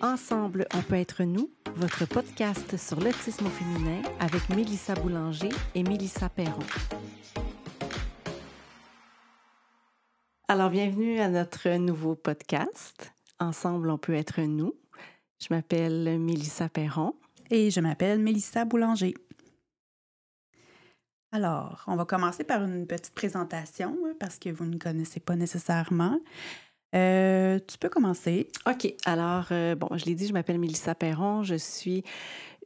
Ensemble, on peut être nous, votre podcast sur l'autisme au féminin avec Mélissa Boulanger et Mélissa Perron. Alors, bienvenue à notre nouveau podcast. Ensemble, on peut être nous. Je m'appelle Mélissa Perron. Et je m'appelle Mélissa Boulanger. Alors, on va commencer par une petite présentation hein, parce que vous ne connaissez pas nécessairement. Euh, tu peux commencer. OK. Alors, euh, bon, je l'ai dit, je m'appelle Mélissa Perron. Je suis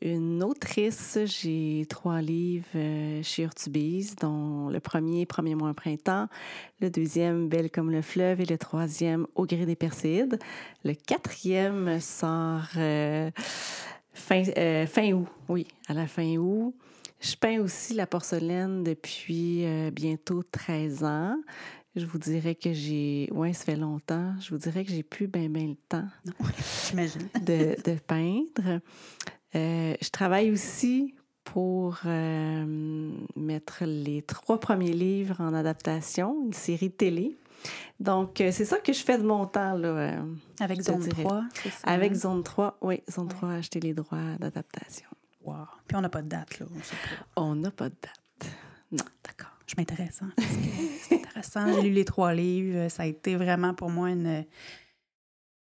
une autrice. J'ai trois livres euh, chez Urtubise, dont le premier, Premier mois un printemps, le deuxième, Belle comme le fleuve, et le troisième, Au gré des Perséides. Le quatrième sort fin, fin août, oui, à la fin août. Je peins aussi la porcelaine depuis bientôt 13 ans. Je vous dirais que j'ai. Oui, ça fait longtemps. Je vous dirais que j'ai plus bien ben le temps. j'imagine. de, de, peindre. Euh, je travaille aussi pour euh, mettre les trois premiers livres en adaptation, une série télé. Donc, euh, c'est ça que je fais de mon temps. Là, Avec Zone 3, Avec Zone 3, oui. Zone 3 a acheté les droits d'adaptation. Wow. Puis on n'a pas de date, là. On n'a pas de date. Non. D'accord je m'intéresse. Hein, c'est intéressant. J'ai lu les trois livres. Ça a été vraiment pour moi une.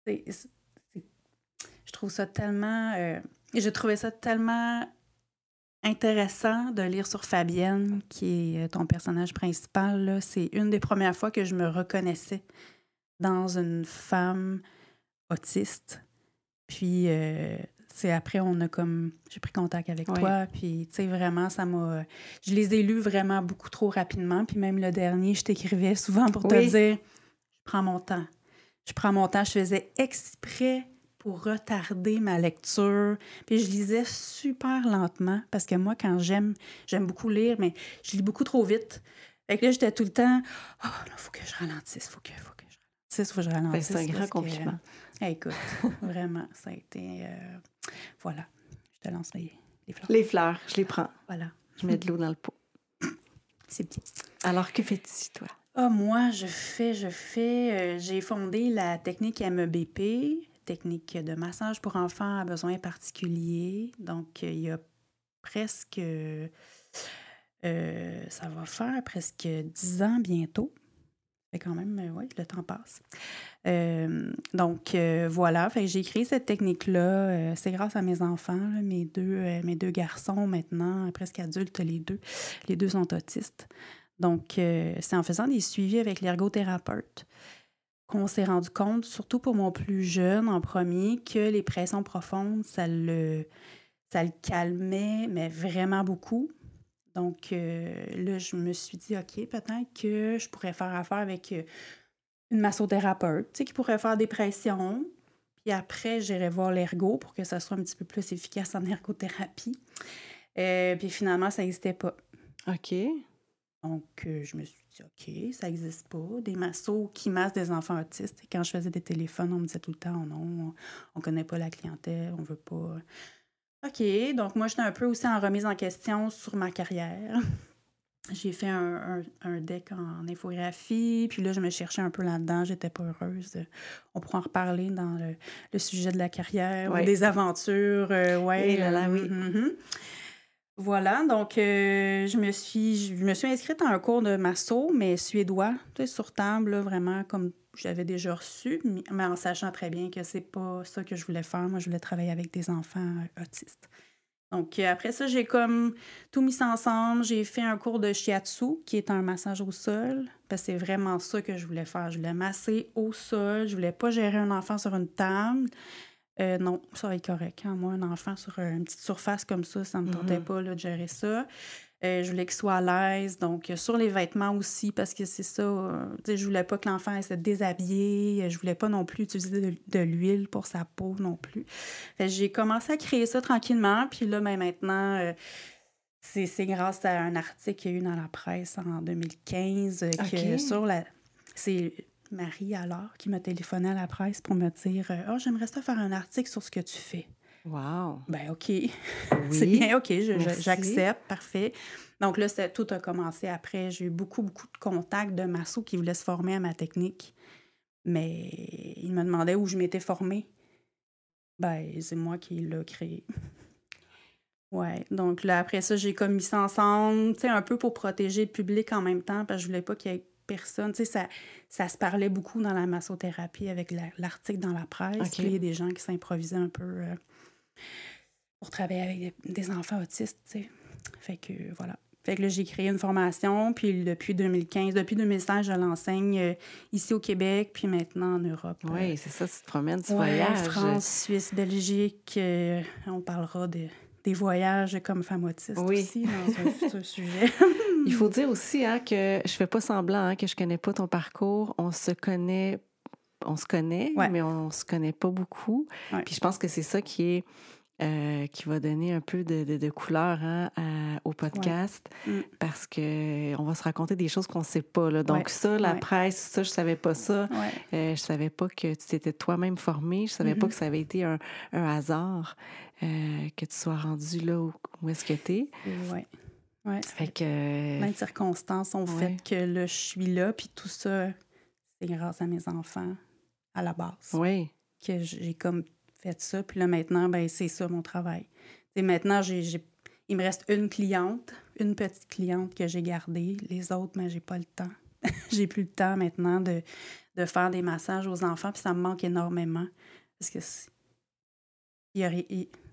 je trouve ça tellement. Euh, je trouvais ça tellement intéressant de lire sur Fabienne, qui est euh, ton personnage principal. C'est une des premières fois que je me reconnaissais dans une femme autiste. Puis, euh, après, on a comme. J'ai pris contact avec toi, puis, tu sais, vraiment, ça m'a. Je les ai lus vraiment beaucoup trop rapidement, puis même le dernier, je t'écrivais souvent pour te dire je prends mon temps. Je prends mon temps. Je faisais exprès pour retarder ma lecture. Puis je lisais super lentement parce que moi, quand j'aime, j'aime beaucoup lire, mais je lis beaucoup trop vite. Fait que là, j'étais tout le temps, oh, il faut que je ralentisse, faut que, faut que ralentisse, faut que je ben, ralentisse. c'est un grand compliment. écoute, vraiment, ça a été. Euh, voilà, je te lance les, fleurs. Les fleurs, je les prends. Voilà. Je mets de l'eau dans le pot. C'est petit. Alors, que fais-tu, toi? Ah, moi, je fais, je fais. Euh, j'ai fondé la technique MEBP, technique de massage pour enfants à besoins particuliers. Donc, il y a presque. Euh, ça va faire presque dix ans bientôt. C'est quand même, oui, le temps passe. Euh, donc euh, voilà, j'ai créé cette technique-là. Euh, c'est grâce à mes enfants, mes, deux, mes deux garçons maintenant, presque adultes les deux. Les deux sont autistes. Donc c'est en faisant des suivis avec l'ergothérapeute qu'on s'est rendu compte, surtout pour mon plus jeune en premier, que les pressions profondes, ça le, ça le calmait, mais vraiment beaucoup. Donc là, je me suis dit, OK, peut-être que je pourrais faire affaire avec une massothérapeute, tu sais, qui pourrait faire des pressions. Puis après, j'irai voir l'ergo pour que ça soit un petit peu plus efficace en ergothérapie. Euh, puis finalement, ça n'existait pas. OK. Donc, euh, je me suis dit, OK, ça n'existe pas. Des massos qui massent des enfants autistes. Et quand je faisais des téléphones, on me disait tout le temps, oh non, on ne connaît pas la clientèle, on veut pas. OK, donc moi, j'étais un peu aussi en remise en question sur ma carrière. J'ai fait un, deck en infographie, puis là, je me cherchais un peu là-dedans, j'étais pas heureuse. On pourra en reparler dans le, sujet de la carrière ou des aventures. Euh, ouais, là, là, oui. Mm-hmm. Voilà, donc euh, je, me suis, je me suis inscrite à un cours de masso, mais suédois, tu sais, sur table, vraiment comme j'avais déjà reçu, mais en sachant très bien que c'est pas ça que je voulais faire. Moi, je voulais travailler avec des enfants euh, autistes. Donc, euh, après ça, j'ai comme tout mis ça ensemble. J'ai fait un cours de shiatsu, qui est un massage au sol, parce que c'est vraiment ça que je voulais faire. Je voulais masser au sol. Je voulais pas gérer un enfant sur une table. Euh, non, ça va être correct. Hein. Moi, un enfant sur une petite surface comme ça, ça ne me tentait mm-hmm. pas de gérer ça. Euh, je voulais qu'il soit à l'aise. Donc, euh, sur les vêtements aussi, parce que c'est ça. Euh, je voulais pas que l'enfant se déshabiller. Je voulais pas non plus utiliser de, l'huile pour sa peau non plus. J'ai commencé à créer ça tranquillement. Puis là, ben, maintenant, c'est grâce à un article qu'il y a eu dans la presse en 2015 que sur la. C'est Marie alors qui m'a téléphoné à la presse pour me dire Oh, j'aimerais ça faire un article sur ce que tu fais. Wow. Ben OK. c'est bien, OK, j'accepte, parfait. Donc là, tout a commencé après. J'ai eu beaucoup, beaucoup de contacts de massos qui voulaient se former à ma technique. Mais ils me demandaient où je m'étais formée. Ben, c'est moi qui l'ai créé. Ouais, donc là, après ça, j'ai comme mis ça ensemble, tu sais, un peu pour protéger le public en même temps, parce que je voulais pas qu'il y ait personne. Tu sais, ça, ça se parlait beaucoup dans la massothérapie avec l'article dans la presse. Il y a des gens qui s'improvisaient un peu euh, pour travailler avec des, enfants autistes, tu sais. Fait que, voilà. Fait que là, j'ai créé une formation, puis depuis 2015, depuis 2016, je l'enseigne euh, ici au Québec, puis maintenant en Europe. Oui, c'est ça, tu te promènes, tu voyages. France, Suisse, Belgique, on parlera de des voyages comme femme autiste oui. aussi dans un sujet. Il faut dire aussi hein, que je fais pas semblant hein, que je connais pas ton parcours. On se connaît, on se connaît, mais on se connaît pas beaucoup. Puis je pense que c'est ça qui est euh, qui va donner un peu de, de, couleur hein, au podcast mm. parce que on va se raconter des choses qu'on ne sait pas. Là. Donc ça, la presse, ça, je savais pas ça. Euh, je savais pas que tu t'étais toi-même formé. Je savais pas mm-hmm. que ça avait été un, un hasard euh, que tu sois rendu là où, est-ce que tu es. Oui. Ouais, fait que... Plein de circonstances ont fait que là, je suis là, puis tout ça, c'est grâce à mes enfants à la base. Oui. Que j'ai comme fait ça. Puis là, maintenant, ben c'est ça mon travail. Et maintenant, j'ai, il me reste une cliente, une petite cliente que j'ai gardée. Les autres, mais ben, j'ai pas le temps. j'ai plus le temps maintenant de, de, faire des massages aux enfants, puis ça me manque énormément. Parce que c'est,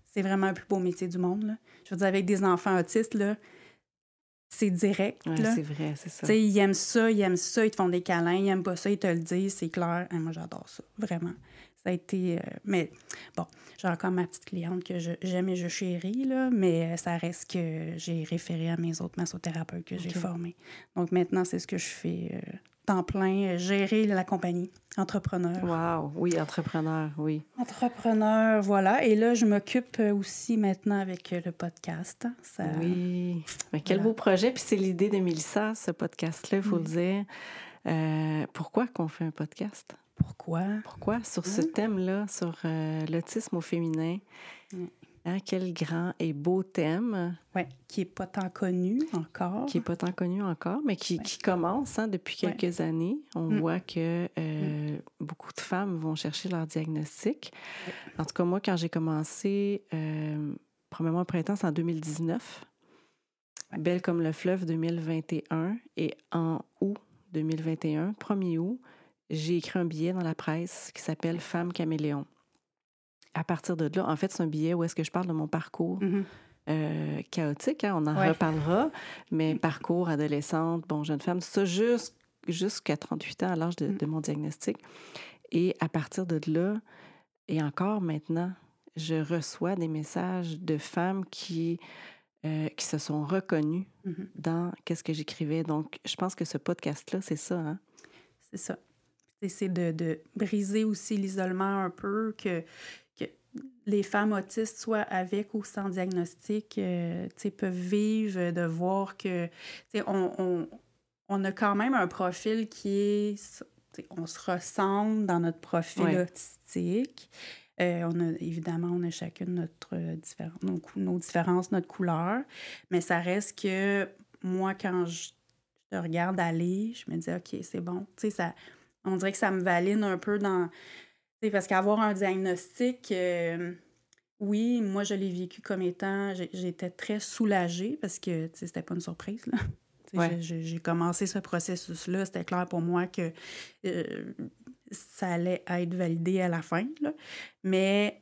c'est vraiment le plus beau métier du monde. Là. Je veux dire, avec des enfants autistes, là, c'est direct. c'est vrai, c'est ça. ils aiment ça, ils aiment ça, ils te font des câlins, ils aiment pas ça, ils te le disent, c'est clair. moi, j'adore ça, vraiment. Ça a été. Euh, mais bon, j'ai encore ma petite cliente que j'aime et je chéris, là, mais euh, ça reste que j'ai référé à mes autres massothérapeutes que j'ai formés. Donc maintenant, c'est ce que je fais euh, temps plein, gérer la compagnie, entrepreneur. Wow, oui, entrepreneur, oui. Entrepreneur, voilà. Et là, je m'occupe aussi maintenant avec le podcast. Ça... Oui. Mais quel beau projet. Puis c'est l'idée de Mélissa, ce podcast-là, il faut le dire. pourquoi qu'on fait un podcast? Pourquoi? Pourquoi? Sur ce thème-là, sur euh, l'autisme au féminin. Hein, quel grand et beau thème. Oui, qui n'est pas tant connu encore. Qui n'est pas tant connu encore, mais qui, qui commence hein, depuis quelques années. On mm. voit que euh, mm. beaucoup de femmes vont chercher leur diagnostic. En tout cas, moi, quand j'ai commencé, euh, premièrement, printemps, c'est en 2019. Belle comme le fleuve 2021. Et en août 2021, 1er août, j'ai écrit un billet dans la presse qui s'appelle Femme caméléon. À partir de là, en fait, c'est un billet où est-ce que je parle de mon parcours mm-hmm. euh, chaotique, hein, on en reparlera, mais parcours adolescente, bon, jeune femme, ça jusqu'à 38 ans, à l'âge mm. de, mon diagnostic. Et à partir de là, et encore maintenant, je reçois des messages de femmes qui, euh, qui se sont reconnues mm-hmm. dans qu'est-ce que j'écrivais. Donc, je pense que ce podcast-là, c'est ça. Hein? C'est ça c'est de, de, briser aussi l'isolement un peu, que, les femmes autistes, soit avec ou sans diagnostic, euh, peuvent vivre, de voir que on, on, on, a quand même un profil qui est... On se ressemble dans notre profil autistique. Euh, on a, évidemment, on a chacune notre différence, nos, nos, différences, notre couleur, mais ça reste que moi, quand je te regarde aller, je me dis, OK, c'est bon. Ça on dirait que ça me valide un peu dans. Parce qu'avoir un diagnostic, euh, oui, moi, je l'ai vécu comme étant. J'étais très soulagée parce que c'était pas une surprise. J'ai commencé ce processus-là. C'était clair pour moi que euh, ça allait être validé à la fin. Mais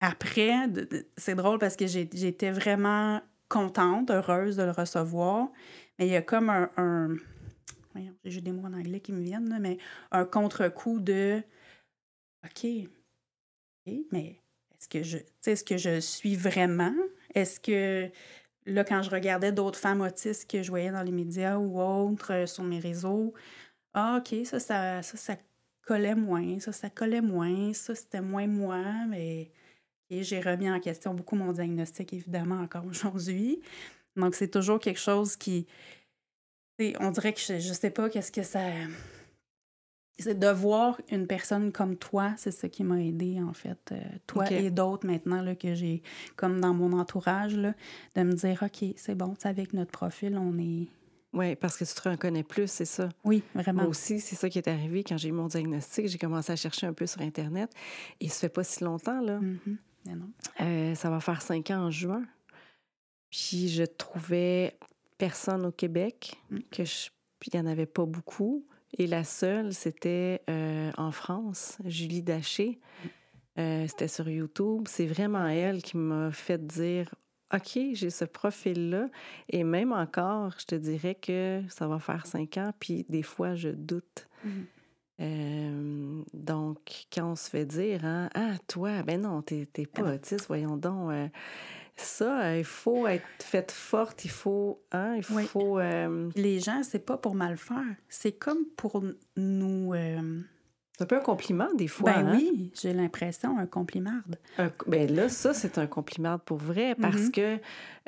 après, c'est drôle parce que j'étais vraiment contente, heureuse de le recevoir. Mais il y a comme un j'ai des mots en anglais qui me viennent, mais un contre-coup de OK, mais est-ce que je est-ce que je suis vraiment? Est-ce que là, quand je regardais d'autres femmes autistes que je voyais dans les médias ou autres euh, sur mes réseaux, ah, OK, ça, ça, ça, collait moins, ça, ça collait moins, ça, c'était moins moi, mais j'ai remis en question beaucoup mon diagnostic, évidemment, encore aujourd'hui. Donc, c'est toujours quelque chose qui, on dirait que je, je sais pas qu'est-ce que ça. C'est de voir une personne comme toi, c'est ce qui m'a aidé en fait. Euh, toi et d'autres maintenant là, que j'ai comme dans mon entourage, là, de me dire OK, c'est bon, avec notre profil, on est Oui, parce que tu te reconnais plus, c'est ça. Oui, vraiment. Moi aussi, c'est ça qui est arrivé quand j'ai eu mon diagnostic. J'ai commencé à chercher un peu sur Internet. Et ça fait pas si longtemps, là. Mhm. Mais non. Euh, ça va faire cinq ans en juin. Puis je trouvais personne au Québec, Mm. que je... puis il n'y en avait pas beaucoup. Et la seule, c'était euh, en France, Julie Daché. Euh, c'était sur YouTube. C'est vraiment elle qui m'a fait dire OK, j'ai ce profil-là. Et même encore, je te dirais que ça va faire cinq ans, puis des fois, je doute. Mhm. Euh, donc, quand on se fait dire, hein, ah, toi, ben non, t'es t'es pas non. autiste, voyons donc. Ça, euh, il faut être faite forte, il faut, hein, il Oui. faut. euh, Les gens, c'est pas pour mal faire. C'est comme pour nous. euh, c'est un peu un compliment, des fois. Ben hein? oui, j'ai l'impression, un complimarde. Un- ben là, ça, c'est un compliment pour vrai, parce Mhm. que.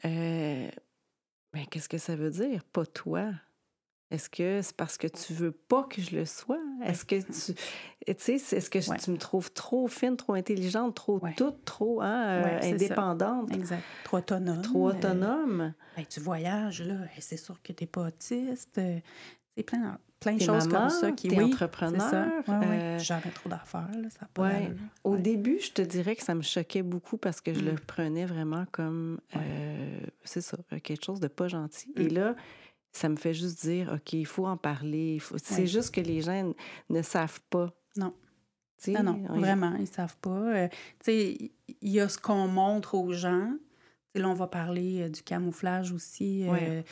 euh, ben, qu'est-ce que ça veut dire? Pas toi. Est-ce que c'est parce que tu veux pas que je le sois? Est-ce que tu. Tu sais, est-ce que Ouais. tu me trouves trop fine, trop intelligente, trop Ouais. toute, trop hein, euh, ça. indépendante, Exact. Trop autonome. trop euh, autonome? ben, tu voyages, là. C'est sûr que t'es pas autiste. euh, C'est plein, plein de choses maman, comme ça qui. t'es oui, entrepreneur, ça. Ouais, ouais. euh, Jamais trop d'affaires. Ça pas Ouais. Au début, je te dirais que ça me choquait beaucoup parce que je le Mm. prenais vraiment comme, euh, c'est ça, euh, quelque chose de pas gentil. Et Mm. là, ça me fait juste dire, OK, il faut en parler. faut- C'est juste que les gens ne savent pas. Non. Non, on- vraiment, ils savent pas. Euh, il y a ce qu'on montre aux gens. Là, on va parler euh, du camouflage aussi. euh,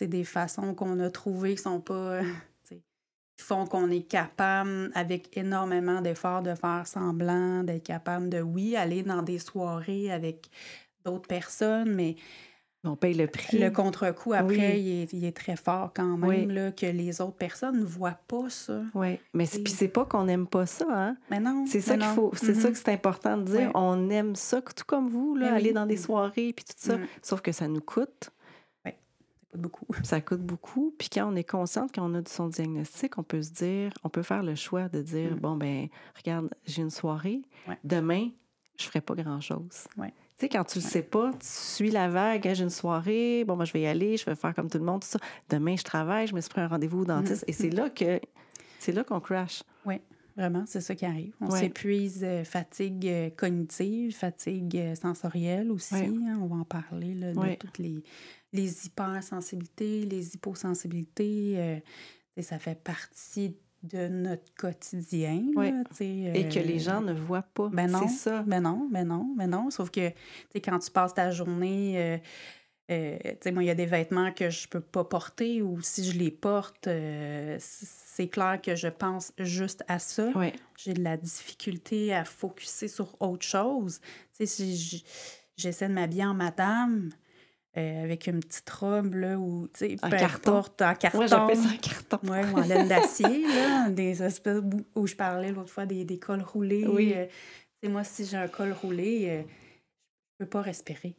Ouais. des façons qu'on a trouvées qui sont pas... qui font qu'on est capable, avec énormément d'efforts, de faire semblant, d'être capable de, oui, aller dans des soirées avec d'autres personnes, mais On paye le prix. le contre-coup, après, Oui. il, est, il est très fort quand même, Oui. là, que les autres personnes ne voient pas ça. Oui, mais c'est- Oui. puis c'est pas qu'on n'aime pas ça, hein? Mais non. C'est ça qu'il faut, c'est ça Mhm. que c'est important de dire. On aime ça, tout comme vous, là, oui. aller dans des soirées puis tout ça. Mm. Sauf que ça nous coûte. C'est pas beaucoup. Ça coûte beaucoup. Puis quand on est consciente, quand on a son diagnostic, on peut se dire, on peut faire le choix de dire, Mm. bon, ben regarde, j'ai une soirée. Demain, je ferai pas grand-chose. Ouais. Tu sais, quand tu le sais pas, tu suis la vague, Hey, j'ai une soirée, bon, moi, je vais y aller, je vais faire comme tout le monde, tout ça. Demain, je travaille, je me suis pris un rendez-vous au dentiste. Et Mm. c'est là que, c'est là qu'on crash. Vraiment, c'est ça qui arrive. On Ouais. s'épuise, euh, fatigue euh, cognitive, fatigue euh, sensorielle aussi. Ouais. hein, on va en parler là, de Ouais. toutes les, les hypersensibilités, les hyposensibilités. euh, sais, ça fait partie de notre quotidien. là, Et que les euh, gens ne voient pas. Ben non. C'est ça. Ben non, ben non, ben non. Sauf que, tu sais, quand tu passes ta journée, euh, euh, tu sais, moi, il y a des vêtements que je peux pas porter ou si je les porte, euh, c'est clair que je pense juste à ça. Oui. J'ai de la difficulté à focuser sur autre chose. Tu sais, si j'essaie de m'habiller en madame, euh, avec une petite robe, là, ou, tu sais, peu carton. importe, en carton. Moi, j'appelle ça un carton. Oui, ou en laine d'acier, là, des espèces où, je parlais l'autre fois des, des cols roulés. Oui. euh, tu sais, moi, si j'ai un col roulé, euh, je peux pas respirer.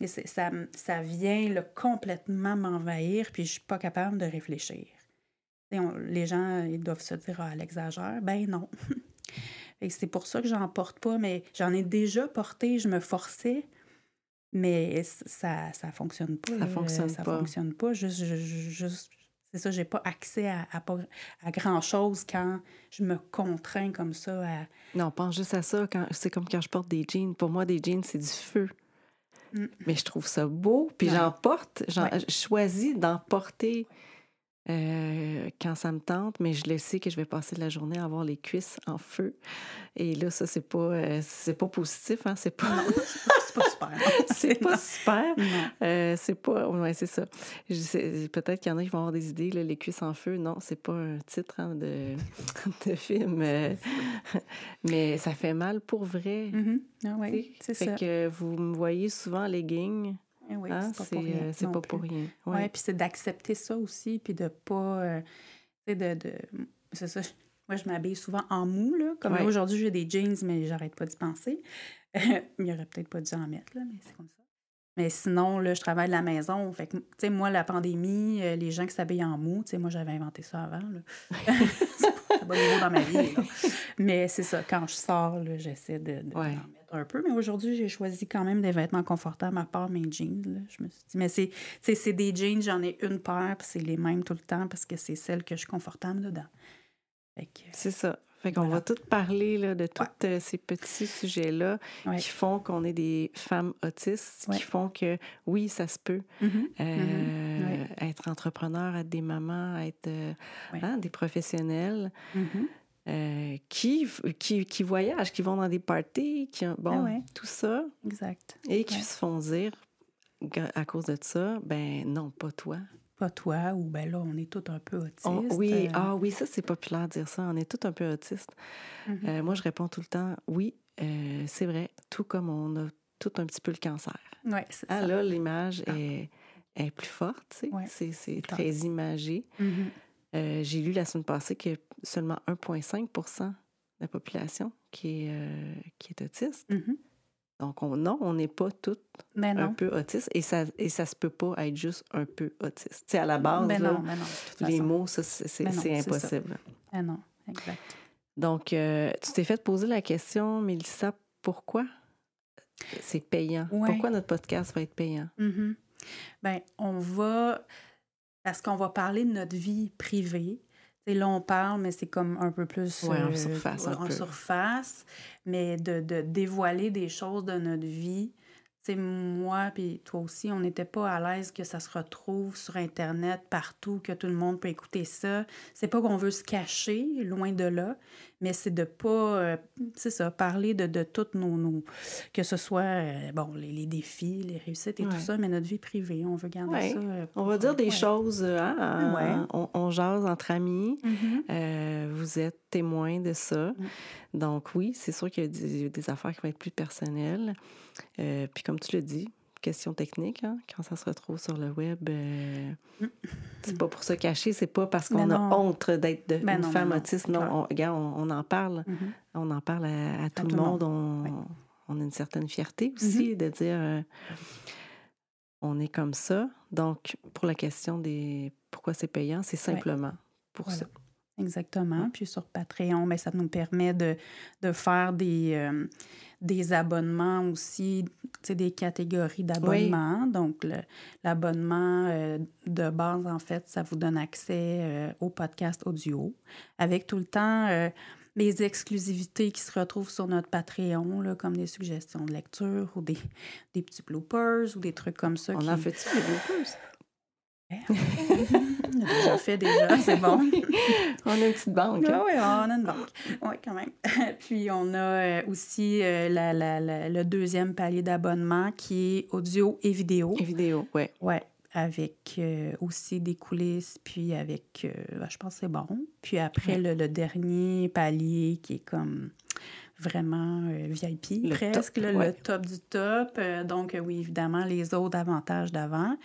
Et ça, ça vient là, complètement m'envahir, puis je suis pas capable de réfléchir. On- les gens, ils doivent se dire, ah, elle exagère. Ben non. Que c'est pour ça que j'en porte pas, mais j'en ai déjà porté, je me forçais, mais ça ça fonctionne pas. Ça fonctionne ça pas. fonctionne pas. Juste, juste- c'est ça, j'ai pas accès à, à, à grand-chose quand je me contrains comme ça à... Non, pense juste à ça. Quand, c'est comme quand je porte des jeans. Pour moi, des jeans, c'est du feu. Mm. Mais je trouve ça beau. Puis j'en porte. J'en, Ouais. Je choisis d'en porter euh, quand ça me tente, mais je le sais que je vais passer la journée à avoir les cuisses en feu. Et là, ça, c'est pas, euh, c'est pas positif. Hein? C'est pas, pas super. c'est pas super. Euh, c'est pas. Ouais, c'est ça. Peut-être qu'il y en a qui vont avoir des idées, là, les cuisses en feu. Non, c'est pas un titre hein, de, de film. mais ça fait mal pour vrai. Mhm. Ah sais? c'est fait ça. que vous me voyez souvent en legging. Eh oui, hein, c'est pas pour rien. euh, c'est pas plus. pour rien. Ouais, Ouais. puis c'est d'accepter ça aussi, puis de pas. euh, tu sais, de. de... C'est ça. Moi, je m'habille souvent en mou, là. Comme là, Ouais. aujourd'hui, j'ai des jeans, mais j'arrête pas d'y penser. Il y aurait peut-être pas dû en mettre, là, mais c'est comme ça. Mais sinon, là, je travaille de la maison. Fait que, tu sais, moi, la pandémie, euh, les gens qui s'habillent en mou, tu sais, moi, j'avais inventé ça avant, là. c'est pas, niveau dans ma vie. Mais c'est ça, quand je sors, j'essaie de, de Ouais. d'en mettre un peu. Mais aujourd'hui, j'ai choisi quand même des vêtements confortables à part mes jeans. là. Je me suis dit, mais c'est, des jeans, j'en ai une paire, puis c'est les mêmes tout le temps parce que c'est celle que je suis confortable dedans. Que, C'est ça. Fait qu'on Voilà. va tout parler là, de tous euh, ces petits sujets-là Ouais. qui font qu'on est des femmes autistes, Ouais. qui font que, oui, ça se peut. Mhm. euh, Ouais. Être entrepreneur, être des mamans, être euh, hein, des professionnels Mhm. Euh, qui, qui, qui voyagent, qui vont dans des parties, qui bon, Ah ouais. tout ça, Exact. et qui Ouais. se font dire, à cause de ça, ben non, pas toi. Pas toi, ou ben là, on est tous un peu autistes. On- oui, euh, ah oui, ça c'est populaire de dire ça. On est tous un peu autistes. mhm. Euh, moi, je réponds tout le temps, oui, c'est vrai, tout comme on a tout un petit peu le cancer. Ouais, c'est Ah, ça. là, l'image Ah. est, est plus forte, tu sais. Ouais. C'est, très imagé. Mhm. Euh, j'ai lu la semaine passée que seulement 1,5% de la population qui est, euh, qui est autiste. Mhm. Donc, on, non, on n'est pas toutes Ben un peu autistes et ça, et ça se peut pas être juste un peu autiste. Tu sais, à la base, Ben là, non, ben non. les façon. mots, c'est, ça. impossible. Non, exact. Donc, euh, tu t'es fait poser la question, Mélissa, pourquoi c'est payant? Ouais. Pourquoi notre podcast va être payant? Mhm. Ben, on va. Parce qu'on va parler de notre vie privée. Tu sais, là, on parle, mais c'est comme un peu plus. Ouais, en euh, surface, un en peu. surface. Mais de, de dévoiler des choses de notre vie. Sais, moi, puis toi aussi, on n'était pas à l'aise que ça se retrouve sur Internet partout, que tout le monde peut écouter ça. C'est pas qu'on veut se cacher, loin de là, mais c'est de pas, euh, c'est ça, parler de, de toutes nos, nos- que ce soit, euh, bon, les, les défis, les réussites et Ouais. tout ça, mais notre vie privée, on veut garder Ouais. ça. euh, On va dire des ouais. choses, hein, on, on jase entre amis. Mhm. Euh, vous êtes témoin de ça. Mm. Donc oui, c'est sûr qu'il y a des, des affaires qui vont être plus personnelles. Euh, puis comme tu le dis, question technique, hein, quand ça se retrouve sur le web, euh, Mm. c'est pas pour se cacher, c'est pas parce qu'on a honte d'être de- Ben une non, femme autiste. Non, on, regarde, on, on en parle. Mhm. On en parle à, à tout, tout le monde. On, on a une certaine fierté aussi de dire on est comme ça. Donc, pour la question des pourquoi c'est payant, c'est simplement pour Voilà. ça. Exactement. Puis sur Patreon, ben, ça nous permet de, de faire des, euh, des abonnements aussi, des catégories d'abonnements. Donc, l'abonnement euh, de base, en fait, ça vous donne accès euh, au podcast audio avec tout le temps les exclusivités qui se retrouvent sur notre Patreon, là, comme des suggestions de lecture ou des, des petits bloopers ou des trucs comme ça. On qui... en fait-tu des bloopers? On a déjà fait déjà, c'est bon. on a une petite banque. Oui, hein? on a une banque. Oui, quand même. Puis on a euh, aussi euh, la- la- la- le deuxième palier d'abonnement qui est audio et vidéo. Et vidéo, oui. Oui, avec euh, aussi des coulisses, puis avec, euh, ben, je pense que c'est bon. Puis après, Ouais. le, le dernier palier qui est comme vraiment euh, VIP, Le presque, top, là, ouais. le top du top. Donc, oui, évidemment, les autres avantages d'avant.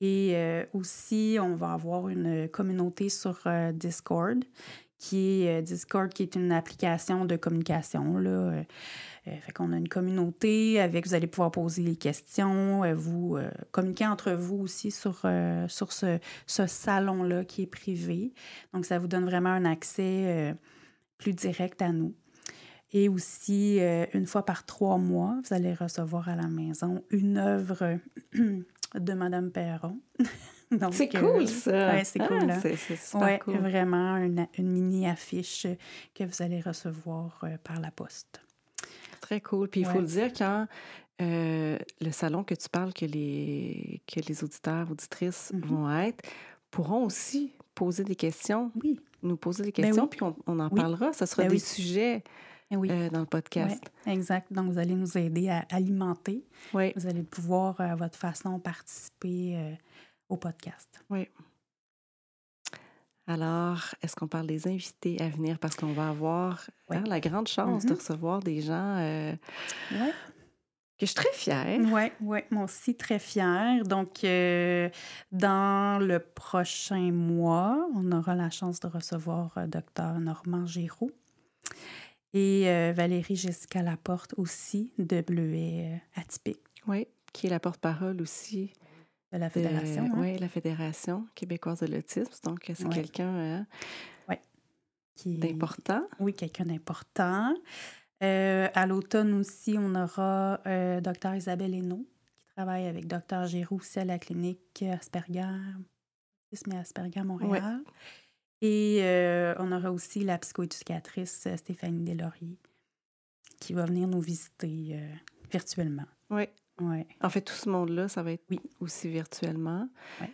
Et euh, aussi, on va avoir une communauté sur euh, Discord, qui est euh, Discord, qui est une application de communication. Là. Fait qu'on a une communauté avec, vous allez pouvoir poser les questions, vous communiquer entre vous aussi sur, sur ce, ce salon-là qui est privé. Donc, ça vous donne vraiment un accès plus direct à nous. Et aussi, une fois par trois mois, vous allez recevoir à la maison une œuvre de Madame Perron. C'est euh, cool, ça. ouais, c'est cool, hein? C'est super ouais, cool. vraiment une, une mini-affiche que vous allez recevoir euh, par la poste. Très cool. Puis il faut le dire, quand euh, le salon que tu parles, que les, que les auditeurs, auditrices Mhm. vont être, pourront aussi poser des questions, Oui, nous poser des Ben questions, oui. puis on, on en Oui. parlera. Ce sera Ben des oui. sujets oui. euh, dans le podcast. exact. Donc, vous allez nous aider à alimenter. Oui. Vous allez pouvoir, euh, à votre façon, participer euh, au podcast. Alors, est-ce qu'on parle des invités à venir? Parce qu'on va avoir hein, la grande chance de Mhm. recevoir des gens euh, Oui. que je suis très fière. Oui, oui, moi aussi très fière. Donc, euh, dans le prochain mois, on aura la chance de recevoir Dr Normand Giroux et euh, Valérie Jessica Laporte aussi de Bleuet euh, Atypique Oui, qui est la porte-parole aussi de la Fédération. hein. ouais, la Fédération québécoise de l'autisme. Donc, c'est Ouais. quelqu'un. est- D'important? Oui, quelqu'un d'important. Euh, à l'automne aussi, on aura euh, Dr Isabelle Hainaut, qui travaille avec Dr Giroux à la clinique Asperger, autisme et Asperger Montréal. Et euh, on aura aussi la psychoéducatrice euh, Stéphanie Deslauriers, qui va venir nous visiter euh, virtuellement. Oui. Ouais. En fait, tout ce monde-là, ça va être Oui. aussi virtuellement. Ouais.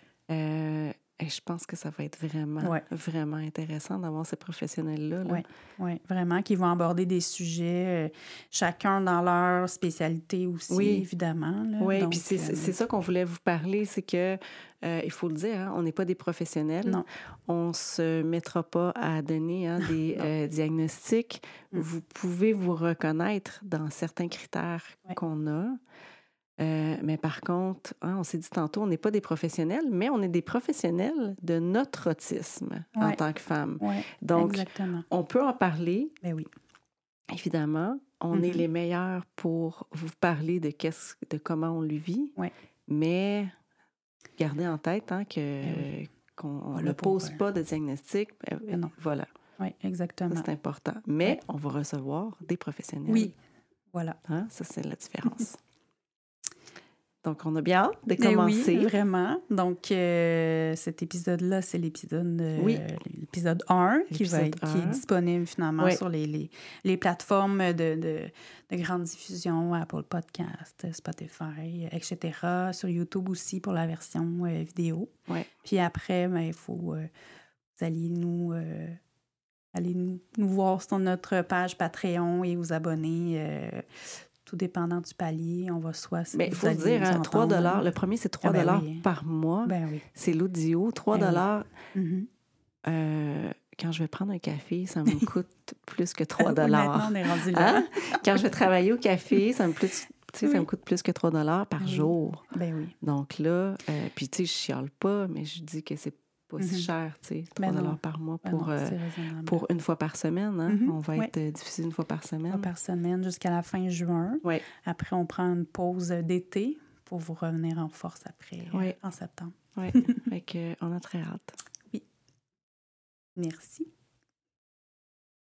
Et je pense que ça va être vraiment, Ouais. vraiment intéressant d'avoir ces professionnels-là. là. Oui, ouais, vraiment, qui vont aborder des sujets, euh, chacun dans leur spécialité aussi, Oui. évidemment. Oui, Donc, puis c'est euh, c'est ça qu'on voulait vous parler, c'est que, euh, il faut le dire, hein, on n'est pas des professionnels. Non. On se mettra pas à donner hein, des diagnostics. Mm. Vous pouvez vous reconnaître dans certains critères Ouais. qu'on a. Euh, mais par contre, hein, on s'est dit tantôt, on n'est pas des professionnels, mais on est des professionnels de notre autisme en tant que femme. Ouais, Donc, exactement. on peut en parler, Ben oui. évidemment. On est Mhm. les meilleurs pour vous parler de, qu'est-ce, de comment on le vit. Ouais. Mais gardez en tête hein, que, Ben oui. qu'on ne pose euh, pas de diagnostic. Ben, Ben non. Voilà, Oui, exactement. c'est important. Mais on va recevoir des professionnels. Oui, voilà. Hein, ça, c'est la différence. Donc, on a bien hâte de commencer. oui, vraiment. Donc, euh, cet épisode-là, c'est l'épisode euh, Oui. l'épisode 1 qui, va être, qui est 1. disponible finalement Oui. sur les, les, les plateformes de, de, de grande diffusion, Apple Podcast, Spotify, etc. Sur YouTube aussi pour la version euh, vidéo. Puis après, ben, il faut... euh, vous allez nous... euh, allez nous, nous voir sur notre page Patreon et vous abonner, euh, tout dépendant du palier. On va soit... Mais il faut dire, nous hein, 3 entendre. Le premier, c'est 3 Ah ben oui. par mois. Ben oui. C'est l'audio. 3 Ben Mhm. euh, quand je vais prendre un café, ça me coûte plus que 3 Oui, Maintenant, on est rendu là. Hein? Quand je vais travailler au café, ça me, plus, ça me coûte plus que 3 par Oui. jour. Ben oui. Donc là, euh, puis tu sais, je chiale pas, mais je dis que c'est pas si Mhm. cher, tu sais, 3 Ben non. par mois Ben pour, non, euh, pour une fois par semaine. hein. Mhm. On va être euh, diffusé une fois par semaine. par semaine jusqu'à la fin juin. Oui. Après, on prend une pause d'été pour vous revenir en force après, euh, Oui. en septembre. Oui. fait que, on a très hâte. Merci.